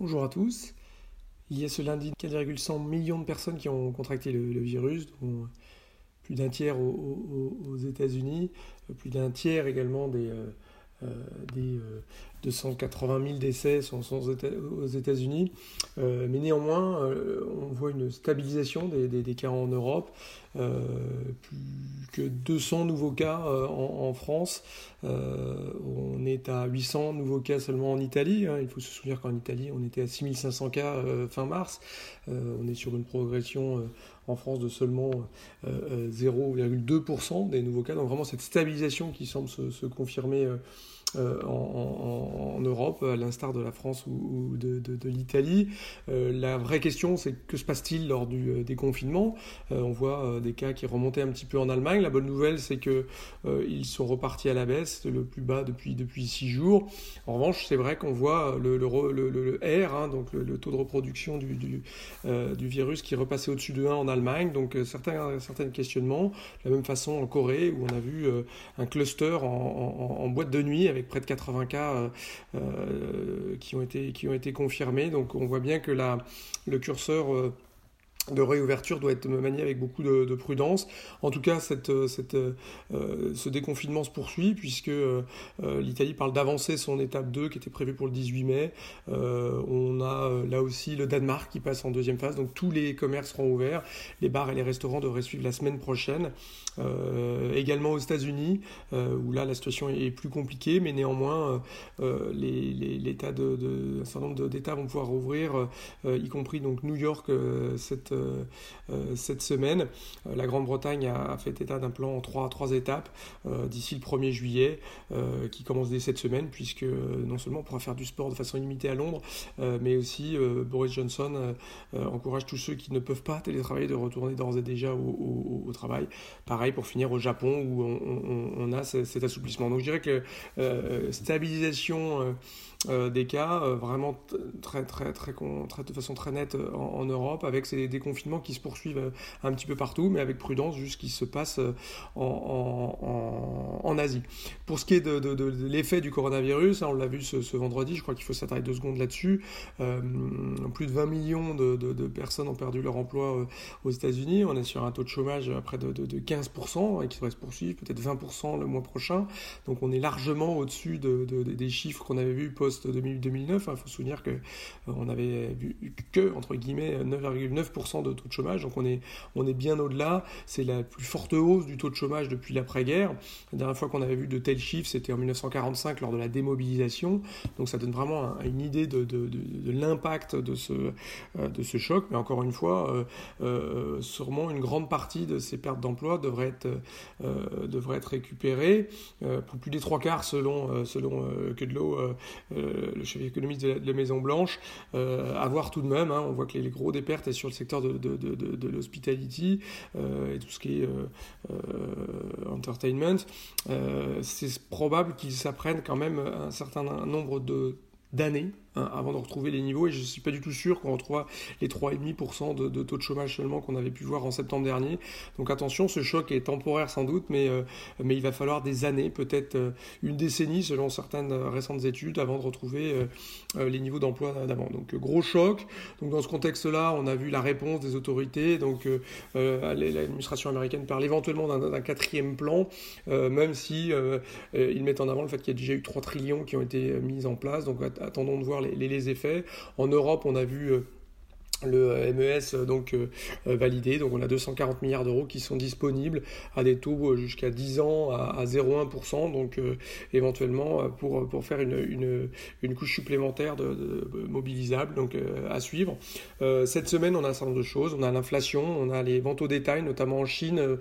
Bonjour à tous. Il y a ce lundi 4,100 millions de personnes qui ont contracté le, virus, dont plus d'un tiers aux, États-Unis, plus d'un tiers également des, euh, euh, des 280 euh, 000 décès sont, aux États-Unis. Euh, mais néanmoins, on voit une stabilisation des, cas en Europe. plus que 200 nouveaux cas en, France. on est à 800 nouveaux cas seulement en Italie. Hein. Il faut se souvenir qu'en Italie, on était à 6500 cas fin mars. on est sur une progression en France de seulement 0,2% des nouveaux cas. Donc vraiment cette stabilisation qui semble se confirmer euh, en, Europe, à l'instar de la France ou, de, l'Italie. Euh, la vraie question, c'est que se passe-t-il lors du euh, déconfinement On voit des cas qui remontaient un petit peu en Allemagne. La bonne nouvelle, c'est que ils sont repartis à la baisse, le plus bas depuis depuis six jours. En revanche, c'est vrai qu'on voit le, R, hein, donc le, taux de reproduction du, virus qui repassé au-dessus de 1 en Allemagne. Donc certains, certains questionnements. De la même façon en Corée, où on a vu un cluster en, en boîte de nuit avec près de 80 cas euh, euh, qui, ont été, qui ont été confirmés. Donc on voit bien que le curseur euh, de réouverture doit être manié avec beaucoup de, prudence. En tout cas, cette, cette, ce déconfinement se poursuit puisque l'Italie parle d'avancer son étape 2 qui était prévue pour le 18 mai. on a là aussi le Danemark qui passe en deuxième phase. Donc tous les commerces seront ouverts. Les bars et les restaurants devraient suivre la semaine prochaine. Euh, également aux États-Unis, euh, où là la situation est plus compliquée, mais néanmoins euh, l'état de, un certain nombre d'États vont pouvoir rouvrir, y compris donc New York cette semaine. la Grande-Bretagne a, fait état d'un plan en trois, étapes d'ici le 1er juillet, qui commence dès cette semaine, puisque non seulement on pourra faire du sport de façon illimitée à Londres, mais aussi Boris Johnson encourage tous ceux qui ne peuvent pas télétravailler de retourner d'ores et déjà au, travail. Pareil, pour finir au Japon où on, a cet assouplissement. Donc je dirais que euh, stabilisation euh, euh, des cas vraiment très, très, très, très, de façon très nette en, Europe avec ces déconfinements qui se poursuivent un petit peu partout, mais avec prudence, juste ce qui se passe en, en, Asie. Pour ce qui est de, l'effet du coronavirus, hein, on l'a vu ce, vendredi, je crois qu'il faut s'attarder deux secondes là-dessus. plus de 20 millions de, personnes ont perdu leur emploi aux États-Unis. On est sur un taux de chômage à près de, 15% et qui devrait se poursuivre, peut-être 20% le mois prochain. Donc on est largement au-dessus de, des chiffres qu'on avait vus post-2009. Il faut se souvenir qu'on euh, on avait vu que, entre guillemets, 9,9% de taux de chômage. Donc on est, on est bien au-delà. C'est la plus forte hausse du taux de chômage depuis l'après-guerre. La dernière fois qu'on avait vu de tels chiffres, c'était en 1945 lors de la démobilisation. Donc ça donne vraiment une idée de, de, l'impact de ce, euh, de ce choc. Mais encore une fois, euh, sûrement une grande partie de ces pertes d'emploi devrait être, euh, devrait être récupéré euh, pour plus des trois quarts selon, euh, selon l'eau, le chef économiste de la, Maison Blanche. à voir tout de même, hein, on voit que les, gros des pertes est sur le secteur de, de, l'hospitality et tout ce qui est entertainment. c'est probable qu'ils s'apprennent quand même un certain nombre d'années hein, avant de retrouver les niveaux et je ne suis pas du tout sûr qu'on retrouve les 3,5% de, de taux de chômage seulement qu'on avait pu voir en septembre dernier. Donc attention, ce choc est temporaire sans doute, mais, euh, mais il va falloir des années, peut-être euh, une décennie selon certaines récentes études, avant de retrouver euh, les niveaux d'emploi d'avant. Donc gros choc. Donc dans ce contexte-là, on a vu la réponse des autorités. Donc l'administration américaine parle éventuellement d'un quatrième plan, même si ils mettent en avant le fait qu'il y a déjà eu 3 trillions qui ont été mis en place. Donc attendons de voir les, effets. En Europe, on a vu euh, le MES donc euh, euh, validé. Donc on a 240 milliards d'euros qui sont disponibles à des taux euh, jusqu'à 10 ans à, 0,1%. Donc éventuellement pour, pour faire une, une, couche supplémentaire de, mobilisable donc à suivre. cette semaine on a un certain nombre de choses. On a l'inflation, on a les ventes au détail, notamment en Chine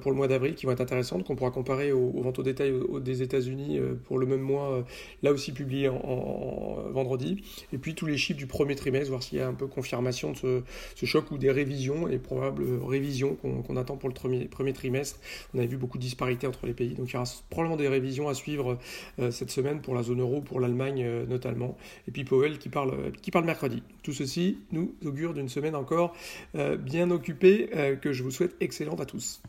pour le mois d'avril qui vont être intéressantes, qu'on pourra comparer aux, ventes au détail des États-Unis pour le même mois, là aussi publié en, vendredi. Et puis tous les chiffres du premier trimestre, voir s'il y a un peu confirmation de ce, choc ou des révisions, et probables révisions qu'on attend pour le premier, trimestre. On avait vu beaucoup de disparités entre les pays, donc il y aura probablement des révisions à suivre euh, cette semaine pour la zone euro, pour l'Allemagne euh, notamment, et puis Powell qui parle, qui parle mercredi. Tout ceci nous augure d'une semaine encore euh, bien occupée, que je vous souhaite excellente à tous.